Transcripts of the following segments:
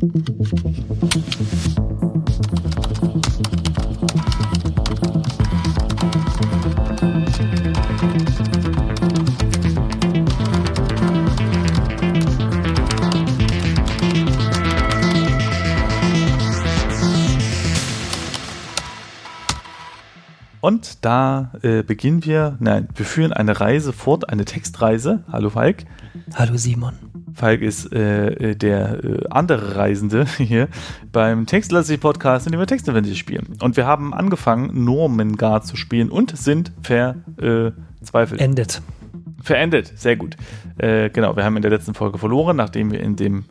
Und da äh, beginnen wir, nein, wir führen eine Reise fort, eine Textreise. Hallo Falk. Hallo Simon. Falk ist äh, äh der äh, andere Reisende hier beim Textlastig Podcast, in dem wir Textevente spielen. Und wir haben angefangen, Normengard zu spielen und sind verzweifelt. Äh, Endet. Verendet, sehr gut. Äh, genau, wir haben in der letzten Folge verloren, nachdem wir in dem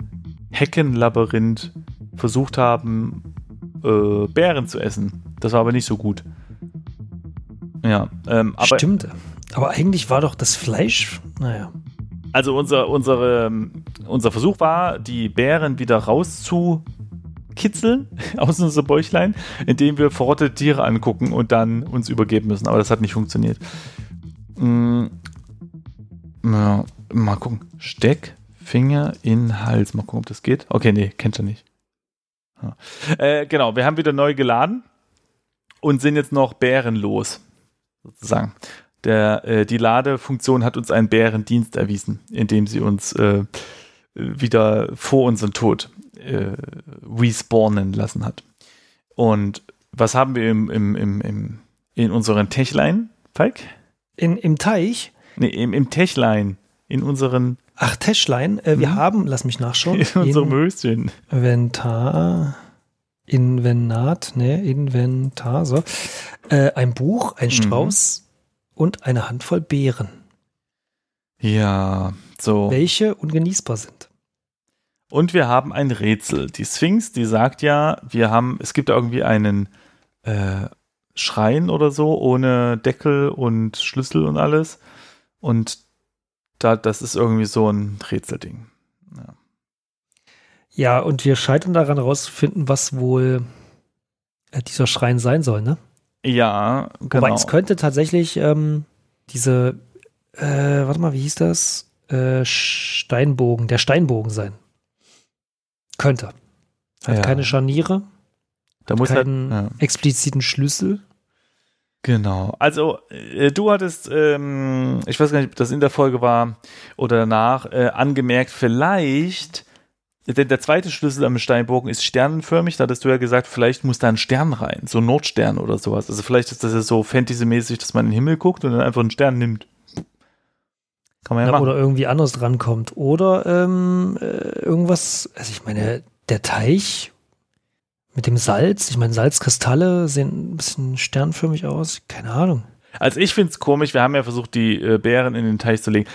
Heckenlabyrinth versucht haben, äh, Bären zu essen. Das war aber nicht so gut. Ja, ähm, aber. Stimmt. Aber eigentlich war doch das Fleisch, naja. Also unser, unsere, unser Versuch war, die Bären wieder rauszukitzeln aus unserem Bäuchlein, indem wir verrottete Tiere angucken und dann uns übergeben müssen. Aber das hat nicht funktioniert. Mhm. Ja, mal gucken. Steck, Finger in Hals. Mal gucken, ob das geht. Okay, nee, kennt ihr nicht. Ja. Äh, genau, wir haben wieder neu geladen und sind jetzt noch bärenlos sozusagen. Der, äh, die Ladefunktion hat uns einen Bärendienst erwiesen, indem sie uns äh, wieder vor unserem Tod äh, respawnen lassen hat. Und was haben wir im, im, im, im, in unseren Techlein, Falk? In, Im Teich? Nee, im, im Techlein. In unseren. Ach, Techlein. Äh, wir hm? haben, lass mich nachschauen. In unserem Höschen. Inventar. Invenat, ne, Inventar, so. Äh, ein Buch, ein mhm. Strauß mhm. Und eine Handvoll Beeren. Ja, so. Welche ungenießbar sind. Und wir haben ein Rätsel. Die Sphinx, die sagt ja, wir haben, es gibt irgendwie einen äh, Schrein oder so, ohne Deckel und Schlüssel und alles. Und da, das ist irgendwie so ein Rätselding. Ja. Ja, und wir scheitern daran herauszufinden, was wohl äh, dieser Schrein sein soll, ne? Ja, genau. Wobei es könnte tatsächlich ähm, diese, äh, warte mal, wie hieß das? Äh, Steinbogen, der Steinbogen sein. Könnte. Hat ja. keine Scharniere. Da muss keinen halt, ja. expliziten Schlüssel. Genau. Also äh, du hattest, ähm, ich weiß gar nicht, ob das in der Folge war oder danach, äh, angemerkt, vielleicht denn der zweite Schlüssel am Steinbogen ist sternenförmig. Da hattest du ja gesagt, vielleicht muss da ein Stern rein, so ein Nordstern oder sowas. Also vielleicht ist das ja so Fantasy-mäßig, dass man in den Himmel guckt und dann einfach einen Stern nimmt. Kann man ja, ja machen. Oder irgendwie anders drankommt. Oder ähm, äh, irgendwas, also ich meine, der Teich mit dem Salz, ich meine, Salzkristalle sehen ein bisschen sternförmig aus. Keine Ahnung. Also ich finde es komisch, wir haben ja versucht, die äh, Beeren in den Teich zu legen.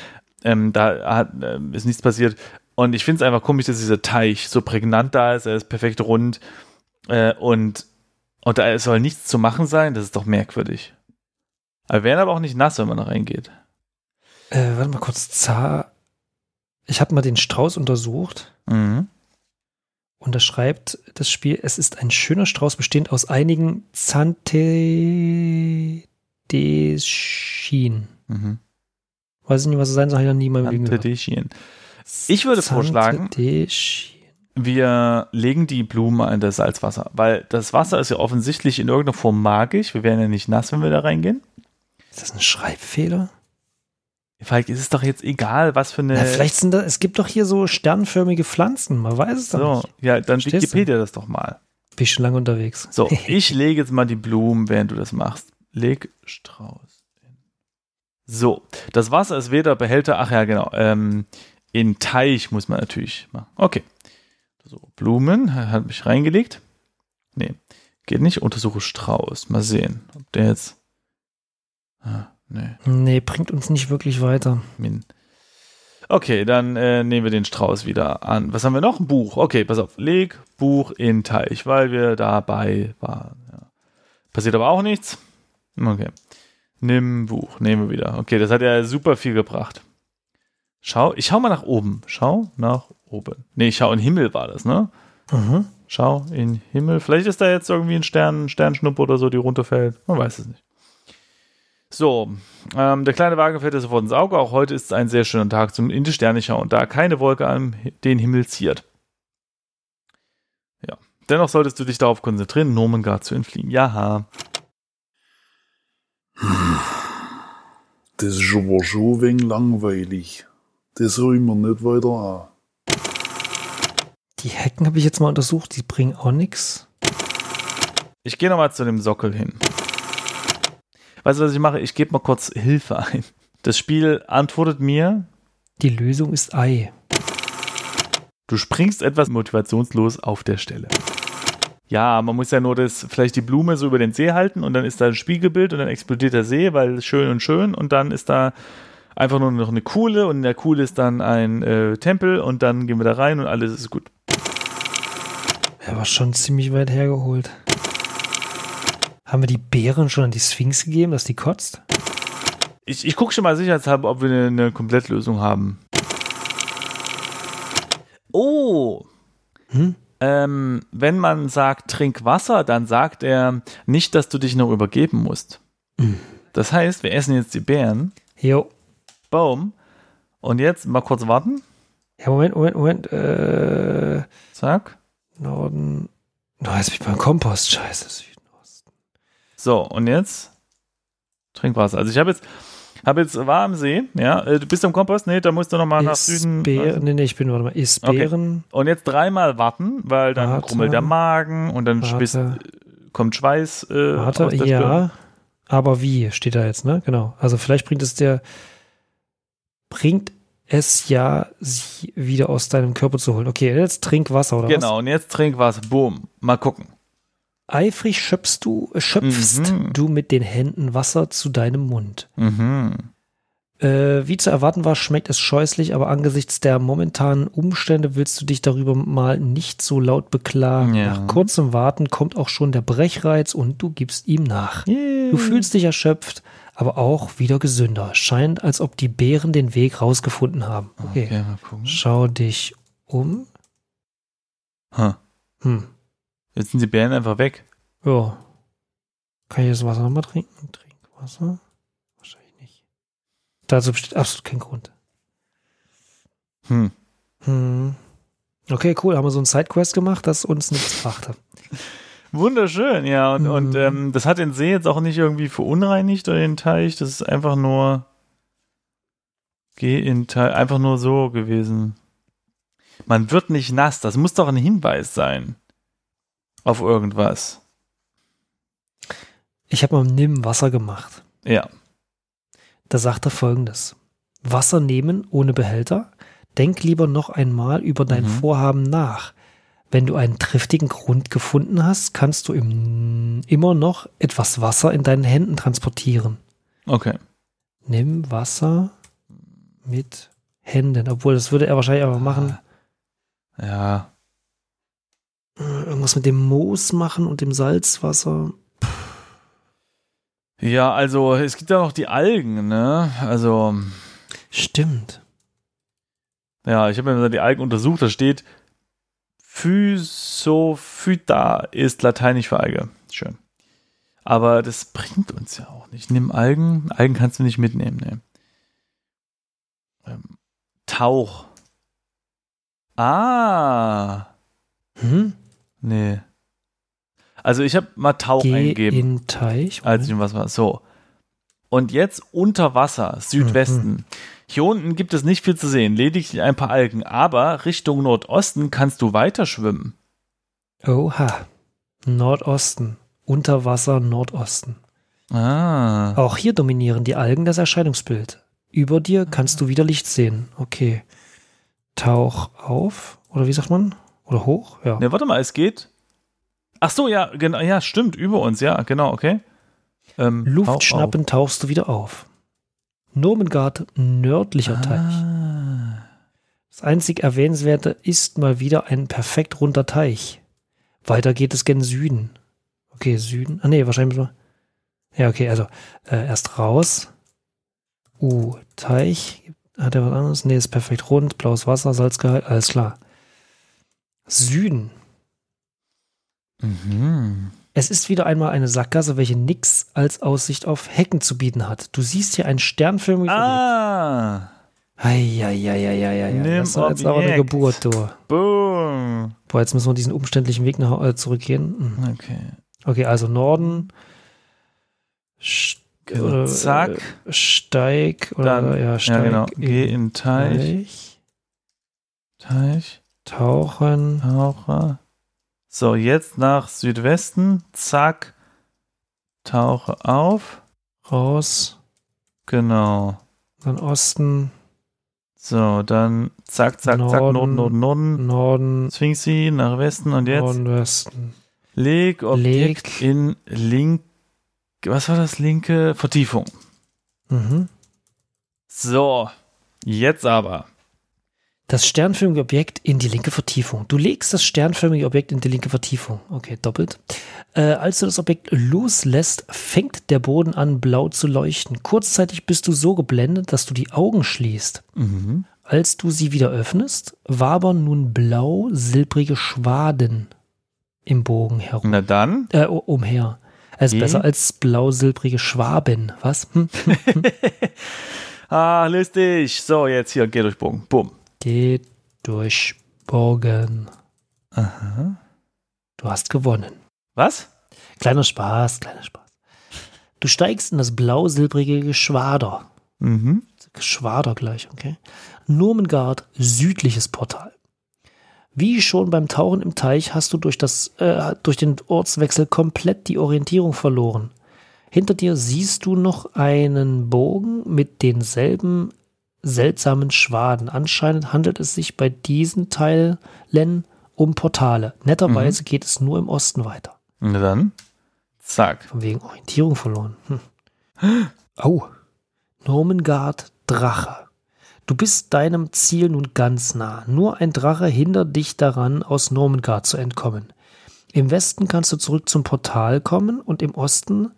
Ähm, da hat, äh, ist nichts passiert. Und ich finde es einfach komisch, dass dieser Teich so prägnant da ist. Er ist perfekt rund. Äh, und, und da soll nichts zu machen sein. Das ist doch merkwürdig. Aber werden aber auch nicht nass, wenn man da reingeht. Äh, warte mal kurz. Zar. Ich habe mal den Strauß untersucht. Mhm. Und da schreibt das Spiel, es ist ein schöner Strauß bestehend aus einigen Zantedeschien. Mhm. Weiß ich nicht, was es sein soll, ich noch nie mal Zantedeschien. Ich würde vorschlagen, wir legen die Blume in das Salzwasser, weil das Wasser ist ja offensichtlich in irgendeiner Form magisch. Wir werden ja nicht nass, wenn wir da reingehen. Ist das ein Schreibfehler? Falk, ist es doch jetzt egal, was für eine. Ja, vielleicht sind da, es gibt doch hier so sternförmige Pflanzen, man weiß es doch so, nicht. Ja, dann Verstehst Wikipedia du? das doch mal. Bin ich schon lange unterwegs. So, ich lege jetzt mal die Blumen, während du das machst. Leg Strauß. So, das Wasser ist weder Behälter, ach ja, genau. Ähm, in Teich muss man natürlich machen. Okay. So, Blumen hat mich reingelegt. Nee, geht nicht. Untersuche Strauß. Mal sehen, ob der jetzt. Ah, nee. Nee, bringt uns nicht wirklich weiter. Min. Okay, dann äh, nehmen wir den Strauß wieder an. Was haben wir noch? Ein Buch. Okay, pass auf. Leg Buch in Teich, weil wir dabei waren. Ja. Passiert aber auch nichts. Okay. Nimm Buch. Nehmen wir wieder. Okay, das hat ja super viel gebracht. Schau, ich schau mal nach oben. Schau nach oben. Nee, ich schau in den Himmel war das, ne? Mhm. Schau in den Himmel. Vielleicht ist da jetzt irgendwie ein Stern, Sternschnuppe oder so, die runterfällt. Man weiß es nicht. So, ähm, der kleine Wagen fällt sofort ins Auge. Auch heute ist es ein sehr schöner Tag zum in die Sterne schauen, da keine Wolke an den Himmel ziert. Ja. Dennoch solltest du dich darauf konzentrieren, Nomengard zu entfliehen. Ja. Das ist schon ein wenig langweilig. Das ich mir nicht weiter an. Die Hecken habe ich jetzt mal untersucht, die bringen auch nichts. Ich gehe nochmal zu dem Sockel hin. Weißt du, was ich mache? Ich gebe mal kurz Hilfe ein. Das Spiel antwortet mir. Die Lösung ist Ei. Du springst etwas motivationslos auf der Stelle. Ja, man muss ja nur das, vielleicht die Blume so über den See halten und dann ist da ein Spiegelbild und dann explodiert der See, weil schön und schön und dann ist da einfach nur noch eine Kuhle und in der Kuhle ist dann ein äh, Tempel und dann gehen wir da rein und alles ist gut. Er war schon ziemlich weit hergeholt. Haben wir die Bären schon an die Sphinx gegeben, dass die kotzt? Ich, ich gucke schon mal sicherheitshalber, ob wir eine, eine Komplettlösung haben. Oh! Hm? Ähm, wenn man sagt, trink Wasser, dann sagt er nicht, dass du dich noch übergeben musst. Hm. Das heißt, wir essen jetzt die Beeren. Jo. Boom. Und jetzt mal kurz warten. Ja, Moment, Moment, Moment. Äh, Zack. Norden. Oh, jetzt bin ich beim Kompost. Scheiße, Süden, Osten. So, und jetzt Trinkwasser. Also ich habe jetzt, habe jetzt war am See, ja. Äh, du bist am Kompost, nee, da musst du nochmal nach Süden. Bären, nee, nee, ich bin, warte mal, ist Bären. Okay. Und jetzt dreimal warten, weil dann warte. krummelt der Magen und dann spist, kommt Schweiß. Äh, warte, ja. Stirn. Aber wie steht da jetzt, ne? Genau. Also vielleicht bringt es der, bringt es ja, sie wieder aus deinem Körper zu holen. Okay, jetzt trink Wasser, oder genau, was? Genau, und jetzt trink Wasser. Boom. Mal gucken. Eifrig schöpfst du, schöpfst mhm. du mit den Händen Wasser zu deinem Mund. Mhm. Äh, wie zu erwarten war, schmeckt es scheußlich, aber angesichts der momentanen Umstände willst du dich darüber mal nicht so laut beklagen. Ja. Nach kurzem Warten kommt auch schon der Brechreiz und du gibst ihm nach. Yeah. Du fühlst dich erschöpft, aber auch wieder gesünder. Scheint, als ob die Bären den Weg rausgefunden haben. Okay, okay mal gucken. schau dich um. Huh. Hm. Jetzt sind die Bären einfach weg. Ja. Kann ich das Wasser nochmal trinken? Trinkwasser? Wahrscheinlich nicht. Dazu besteht absolut kein Grund. Hm. Hm. Okay, cool. Haben wir so ein Sidequest gemacht, das uns nichts gebracht hat. Wunderschön, ja. Und, mhm. und ähm, das hat den See jetzt auch nicht irgendwie verunreinigt oder den Teich. Das ist einfach nur geh in Teich, einfach nur so gewesen. Man wird nicht nass. Das muss doch ein Hinweis sein auf irgendwas. Ich habe mal Nimm Wasser gemacht. Ja. Da sagt er folgendes. Wasser nehmen ohne Behälter. Denk lieber noch einmal über dein mhm. Vorhaben nach. Wenn du einen triftigen Grund gefunden hast, kannst du im, immer noch etwas Wasser in deinen Händen transportieren. Okay. Nimm Wasser mit Händen. Obwohl, das würde er wahrscheinlich aber machen. Ja. Irgendwas mit dem Moos machen und dem Salzwasser. Ja, also es gibt ja noch die Algen, ne? Also. Stimmt. Ja, ich habe mir die Algen untersucht, da steht, Physophyta ist lateinisch für Alge. Schön. Aber das bringt uns ja auch nicht. Nimm Algen. Algen kannst du nicht mitnehmen. Ne. Ähm, Tauch. Ah. Hm? Nee. Also ich habe mal Tauch Geh eingegeben. In Teich. Als ich was war. So. Und jetzt unter Wasser, Südwesten. Mhm. Hier unten gibt es nicht viel zu sehen, lediglich ein paar Algen, aber Richtung Nordosten kannst du weiter schwimmen. Oha. Nordosten. Unterwasser Nordosten. Ah. Auch hier dominieren die Algen das Erscheinungsbild. Über dir kannst du wieder Licht sehen. Okay. Tauch auf. Oder wie sagt man? Oder hoch? Ja. Ne, warte mal, es geht. Ach so, ja, genau, ja, stimmt, über uns, ja, genau, okay. Ähm, Luft schnappen, tauchst du wieder auf. Normengard nördlicher ah. Teich. Das einzig Erwähnenswerte ist mal wieder ein perfekt runder Teich. Weiter geht es gen Süden. Okay, Süden. Ah, nee, wahrscheinlich. Ja, okay, also äh, erst raus. Uh, Teich. Hat er was anderes? Nee, ist perfekt rund. Blaues Wasser, Salzgehalt, alles klar. Süden. Mhm. Es ist wieder einmal eine Sackgasse, welche nichts als Aussicht auf Hecken zu bieten hat. Du siehst hier ein sternförmiges Ah. Eieieiei. Das war jetzt aber eine Geburt, du. Boom. Boah, jetzt müssen wir diesen umständlichen Weg nach, äh, zurückgehen. Mhm. Okay. Okay, also Norden. St zack. Äh, steig. Oder, Dann, ja, steig. Ja, genau. Geh in Teich. Teich. Tauchen. Tauche. So, jetzt nach Südwesten. Zack. Tauche auf. Raus. Genau. Dann Osten. So, dann zack, zack, Norden, zack, Norden, Norden, Norden. Norden. Sphinxi nach Westen und jetzt Norden, Westen. leg Objekt Leg. in link. Was war das? Linke Vertiefung. Mhm. So, jetzt aber. Das sternförmige Objekt in die linke Vertiefung. Du legst das sternförmige Objekt in die linke Vertiefung. Okay, doppelt. Äh, als du das Objekt loslässt, fängt der Boden an, blau zu leuchten. Kurzzeitig bist du so geblendet, dass du die Augen schließt. Mhm. Als du sie wieder öffnest, wabern nun blau-silbrige Schwaden im Bogen herum. Na dann. Äh, umher. Es ist besser als blau-silbrige Schwaben. Was? Hm? Ah, lustig. So, jetzt hier, geh durch Bogen. Bumm. Geht durch Bogen. Aha. Du hast gewonnen. Was? Kleiner Spaß, kleiner Spaß. Du steigst in das blau-silbrige Geschwader. Mhm. Geschwader gleich, okay? Nurmengard, südliches Portal. Wie schon beim Tauchen im Teich hast du durch, das, äh, durch den Ortswechsel komplett die Orientierung verloren. Hinter dir siehst du noch einen Bogen mit denselben seltsamen Schwaden. Anscheinend handelt es sich bei diesen Teilen um Portale. Netterweise geht es nur im Osten weiter. Na dann. Zack. Von wegen Orientierung verloren. Hm. Oh. Normengard Drache. Du bist deinem Ziel nun ganz nah. Nur ein Drache hindert dich daran, aus Normengard zu entkommen. Im Westen kannst du zurück zum Portal kommen und im Osten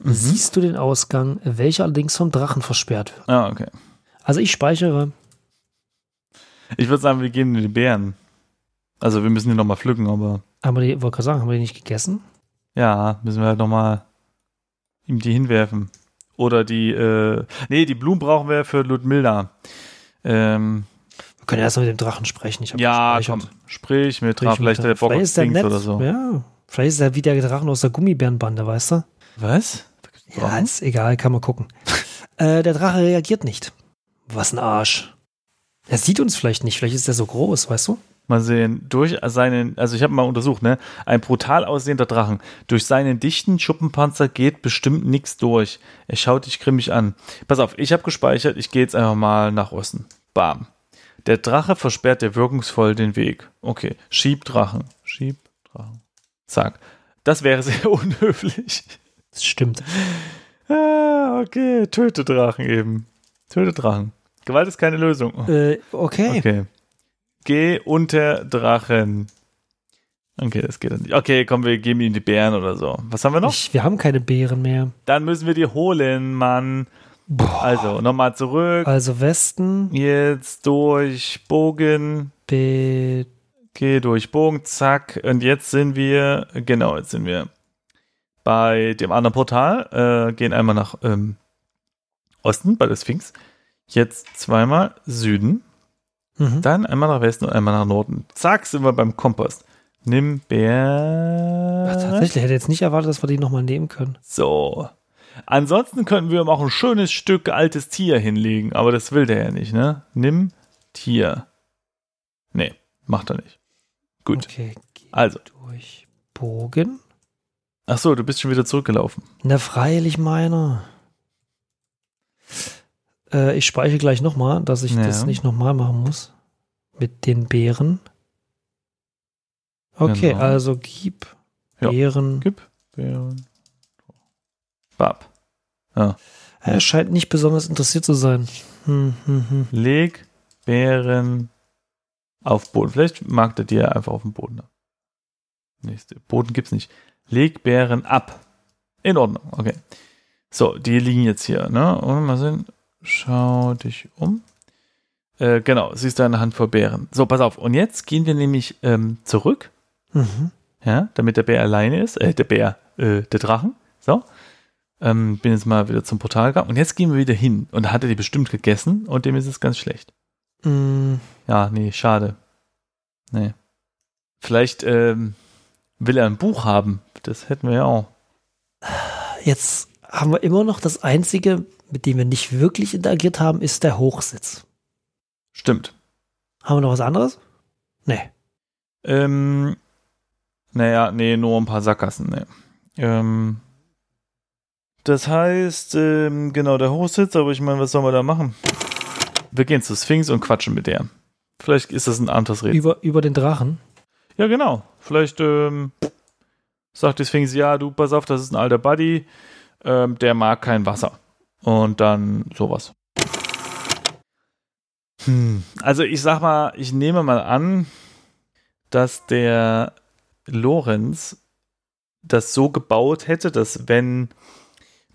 siehst du den Ausgang, welcher allerdings vom Drachen versperrt wird. Ah, okay. Also ich speichere. Ich würde sagen, wir gehen in die Bären. Also wir müssen die nochmal pflücken, aber Haben wir die, wollte gerade sagen, haben wir die nicht gegessen? ja, müssen wir halt nochmal ihm die hinwerfen. Oder die, äh, nee, die Blumen brauchen wir für Ludmilla. Ähm, Wir können erst mal mit dem Drachen sprechen. Ja, komm, sprich mit Drachen, vielleicht mit der Bock Vielleicht ist der Dings nett. oder so. Ja, vielleicht ist er wie der Drachen aus der Gummibärenbande, weißt du? Was? Ja, ist egal, kann man gucken. äh, der Drache reagiert nicht. Was ein Arsch. Er sieht uns vielleicht nicht, vielleicht ist er so groß, weißt du? Mal sehen, durch seinen, also ich habe mal untersucht, ne, ein brutal aussehender Drachen. Durch seinen dichten Schuppenpanzer geht bestimmt nichts durch. Er schaut dich grimmig an. Pass auf, ich habe gespeichert, ich gehe jetzt einfach mal nach Osten. Bam. Der Drache versperrt dir wirkungsvoll den Weg. Okay, schieb Drachen. Schieb Drachen. Zack. Das wäre sehr unhöflich. Das stimmt. Ah, okay, töte Drachen eben. Töte Drachen. Gewalt ist keine Lösung. Äh, okay. Okay. Geh unter Drachen. Okay, das geht dann nicht. Okay, komm, wir geben ihm die Bären oder so. Was haben wir noch? Ich, wir haben keine Beeren mehr. Dann müssen wir die holen, Mann. Also, nochmal zurück. Also Westen, Jetzt durch Bogen. B, Geh durch Bogen, zack. Und jetzt sind wir, genau, jetzt sind wir bei dem anderen Portal. Äh, gehen einmal nach ähm, Osten, bei der Sphinx. Jetzt zweimal Süden. mhm. Dann einmal nach Westen und einmal nach Norden. Zack, sind wir beim Kompass. Nimm Bär. Ach, tatsächlich, hätte jetzt nicht erwartet, dass wir die nochmal nehmen können. So. Ansonsten könnten wir ihm auch ein schönes Stück altes Tier hinlegen, aber das will der ja nicht, ne? Nimm Tier. Nee, macht er nicht. Gut. Okay, geh Also. durch Bogen. Ach so, du bist schon wieder zurückgelaufen. Na, freilich meiner. Äh, ich speichere gleich nochmal, dass ich Ja. das nicht nochmal machen muss. Mit den Beeren. Okay, Genau. also gib Ja. Beeren. Gib Bären. Bab. Ja. Er scheint nicht besonders interessiert zu sein. Hm, hm, hm. Leg Bären auf Boden. Vielleicht mag der dir einfach auf dem Boden ab. Nächste. Boden gibt's nicht. Leg Bären ab. In Ordnung, okay. So, die liegen jetzt hier, ne? Und mal sehen. Schau dich um. Äh, genau, siehst du eine Handvoll Bären. So, pass auf. Und jetzt gehen wir nämlich ähm, zurück, Mhm. ja, damit der Bär alleine ist. Äh, der Bär, äh, der Drachen. So. Ähm, bin jetzt mal wieder zum Portal gegangen. Und jetzt gehen wir wieder hin. Und da hat er die bestimmt gegessen und dem ist es ganz schlecht. Mm, Ja, nee, schade. Nee. Vielleicht ähm, will er ein Buch haben. Das hätten wir ja auch. Jetzt haben wir immer noch das Einzige, mit dem wir nicht wirklich interagiert haben, ist der Hochsitz. Stimmt. Haben wir noch was anderes? Nee. Ähm, naja, nee, nur ein paar Sackgassen, nee. Ähm, das heißt, ähm, genau, der Hochsitz, aber ich meine, was sollen wir da machen? Wir gehen zu Sphinx und quatschen mit der. Vielleicht ist das ein Abenteuersreden. Über, über den Drachen? Ja, genau. Vielleicht ähm, sagt die Sphinx, ja, du, pass auf, das ist ein alter Buddy, ähm, der mag kein Wasser. Und dann sowas. Hm. Also ich sag mal, ich nehme mal an, dass der Lorenz das so gebaut hätte, dass wenn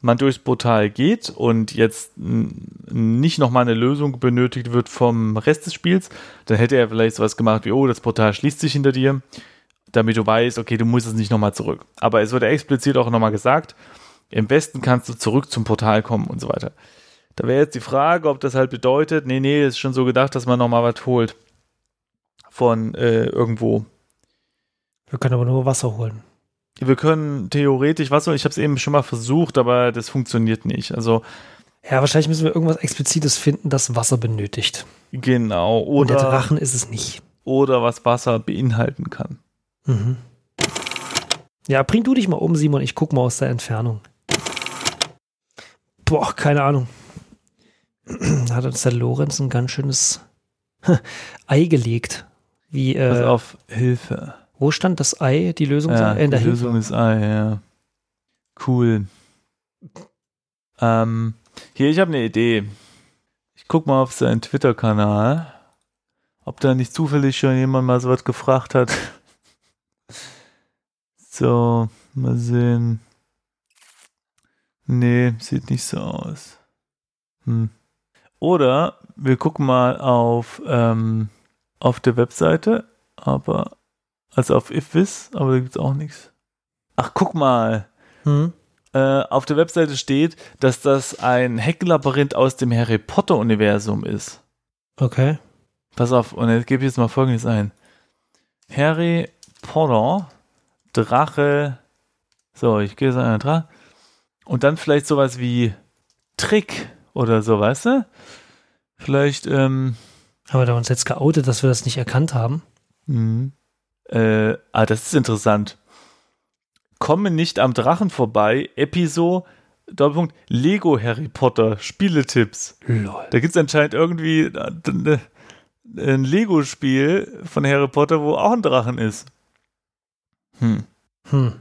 man durchs Portal geht und jetzt nicht nochmal eine Lösung benötigt wird vom Rest des Spiels, dann hätte er vielleicht sowas gemacht wie, oh, das Portal schließt sich hinter dir, damit du weißt, okay, du musst es nicht nochmal zurück. Aber es wird explizit auch nochmal gesagt, im Westen kannst du zurück zum Portal kommen und so weiter. Da wäre jetzt die Frage, ob das halt bedeutet, nee, nee, ist schon so gedacht, dass man nochmal was holt von äh, irgendwo. Wir können aber nur Wasser holen. Wir können theoretisch Wasser, ich habe es eben schon mal versucht, aber das funktioniert nicht. Also ja, wahrscheinlich müssen wir irgendwas Explizites finden, das Wasser benötigt. Genau. Oder, Und der Drachen ist es nicht. Oder was Wasser beinhalten kann. Mhm. Ja, bring du dich mal um, Simon. Ich guck mal aus der Entfernung. Boah, keine Ahnung. Hat uns der Lorenz ein ganz schönes Ei gelegt. Wie, äh, Pass auf, Hilfe. Wo stand das Ei? Die Lösung ja, ist Ei? In der die Lösung ist Ei, ja. Cool. Ähm, hier, ich habe eine Idee. Ich guck mal auf seinen Twitter-Kanal, ob da nicht zufällig schon jemand mal so was gefragt hat. so, mal sehen. Nee, sieht nicht so aus. Hm. Oder wir gucken mal auf, ähm, auf der Webseite, aber also auf Ifvis, aber da gibt es auch nichts. Ach, guck mal. Hm? Äh, auf der Webseite steht, dass das ein Heckenlabyrinth aus dem Harry Potter-Universum ist. Okay. Pass auf, und jetzt gebe ich jetzt mal folgendes ein. Harry Potter, Drache. So, ich gehe jetzt an dran. Und dann vielleicht sowas wie Trick oder so, weißt du? Vielleicht, ähm. Haben wir da uns jetzt geoutet, dass wir das nicht erkannt haben? Mhm. Äh, ah, das ist interessant. Komme nicht am Drachen vorbei, Episo, Doppelpunkt, Lego Harry Potter, Spieletipps. Lol. Da gibt es anscheinend irgendwie äh, ein Lego-Spiel von Harry Potter, wo auch ein Drachen ist. Hm. Hm.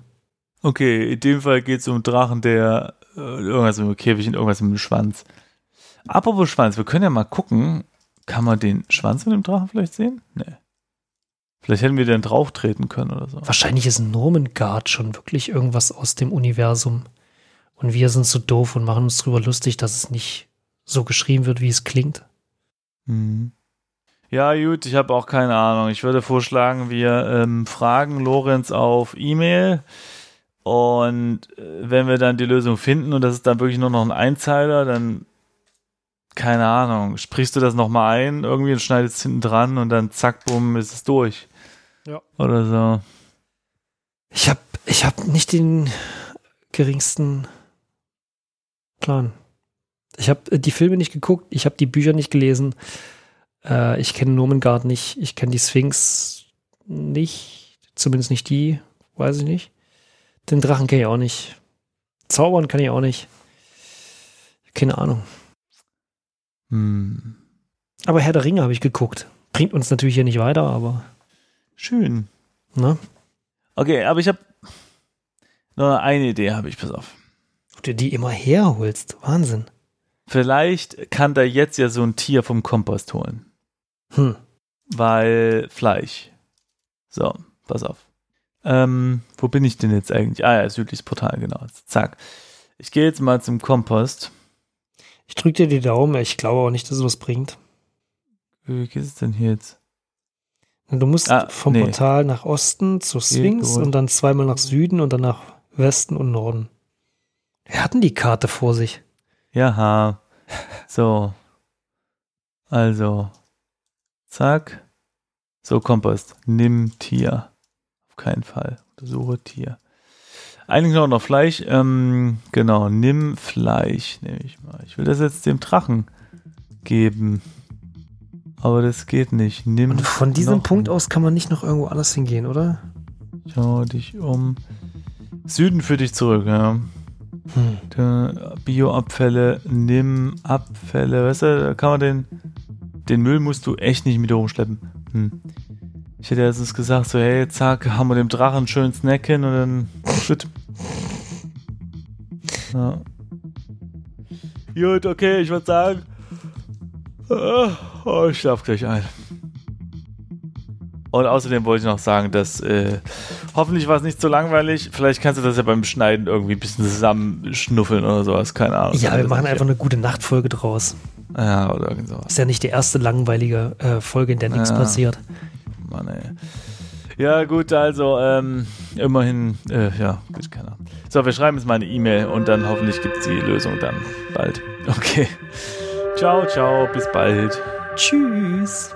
Okay, in dem Fall geht es um einen Drachen, der äh, irgendwas mit dem Käfig und irgendwas mit dem Schwanz. Apropos Schwanz, wir können ja mal gucken. Kann man den Schwanz mit dem Drachen vielleicht sehen? Nee. Vielleicht hätten wir den drauf treten können oder so. Wahrscheinlich ist Normengard schon wirklich irgendwas aus dem Universum. Und wir sind so doof und machen uns drüber lustig, dass es nicht so geschrieben wird, wie es klingt. Mhm. Ja, gut, ich habe auch keine Ahnung. Ich würde vorschlagen, wir ähm, fragen Lorenz auf E-Mail. Und äh, wenn wir dann die Lösung finden und das ist dann wirklich nur noch ein Einzeiler, dann keine Ahnung, sprichst du das nochmal ein, irgendwie und schneidest es hinten dran und dann zack, bumm, ist es durch. Ja. Oder so. Ich habe ich hab nicht den geringsten Plan. Ich habe äh, die Filme nicht geguckt, ich habe die Bücher nicht gelesen. Äh, ich kenne Nomengard nicht, ich kenne die Sphinx nicht, zumindest nicht die, weiß ich nicht. Den Drachen kenne ich auch nicht. Zaubern kann ich auch nicht. Keine Ahnung. Hm. Aber Herr der Ringe habe ich geguckt. Bringt uns natürlich hier nicht weiter, aber. Schön. Ne? Okay, aber ich habe nur eine Idee, habe ich, pass auf. Ob du die immer herholst. Wahnsinn. Vielleicht kann da jetzt ja so ein Tier vom Kompost holen. Hm. Weil Fleisch. So, pass auf. Ähm, wo bin ich denn jetzt eigentlich? Ah ja, südliches Portal, genau. Zack. Ich gehe jetzt mal zum Kompost. Ich drücke dir die Daumen, ich glaube auch nicht, dass es was bringt. Wie geht es denn hier jetzt? Du musst ah, vom nee. Portal nach Osten zur Sphinx und dann zweimal nach Süden und dann nach Westen und Norden. Wir hatten die Karte vor sich. Ja. So. Also. Zack. So, Kompost. Nimm Tier. Keinen Fall. Untersuche Tier. Eigentlich noch noch Fleisch. Ähm, genau, nimm Fleisch, nehme ich mal. Ich will das jetzt dem Drachen geben. Aber das geht nicht. Nimm Und von diesem Punkt aus kann man nicht noch irgendwo anders hingehen, oder? Schau dich um. Süden für dich zurück, ja. Hm. Bioabfälle, nimm Abfälle, weißt du, da kann man den, den Müll musst du echt nicht mit rumschleppen. Hm. Ich hätte erstens gesagt, so, hey, zack, haben wir dem Drachen einen schönen Snack hin und dann shit. Ja. Gut, okay, ich würde sagen, oh, ich schlaf gleich ein. Und außerdem wollte ich noch sagen, dass äh, hoffentlich war es nicht so langweilig. Vielleicht kannst du das ja beim Schneiden irgendwie ein bisschen zusammenschnuffeln oder sowas. Keine Ahnung. Ja, wir machen einfach eine gute Nachtfolge draus. Ja, oder irgend sowas. Ist ja nicht die erste langweilige äh, Folge, in der nichts ja. passiert. Mann, ey. Ja, gut, also ähm, immerhin, äh, ja, gut, keine Ahnung. So, wir schreiben jetzt mal eine E-Mail und dann hoffentlich gibt es die Lösung dann bald. Okay. Ciao, ciao, bis bald. Tschüss.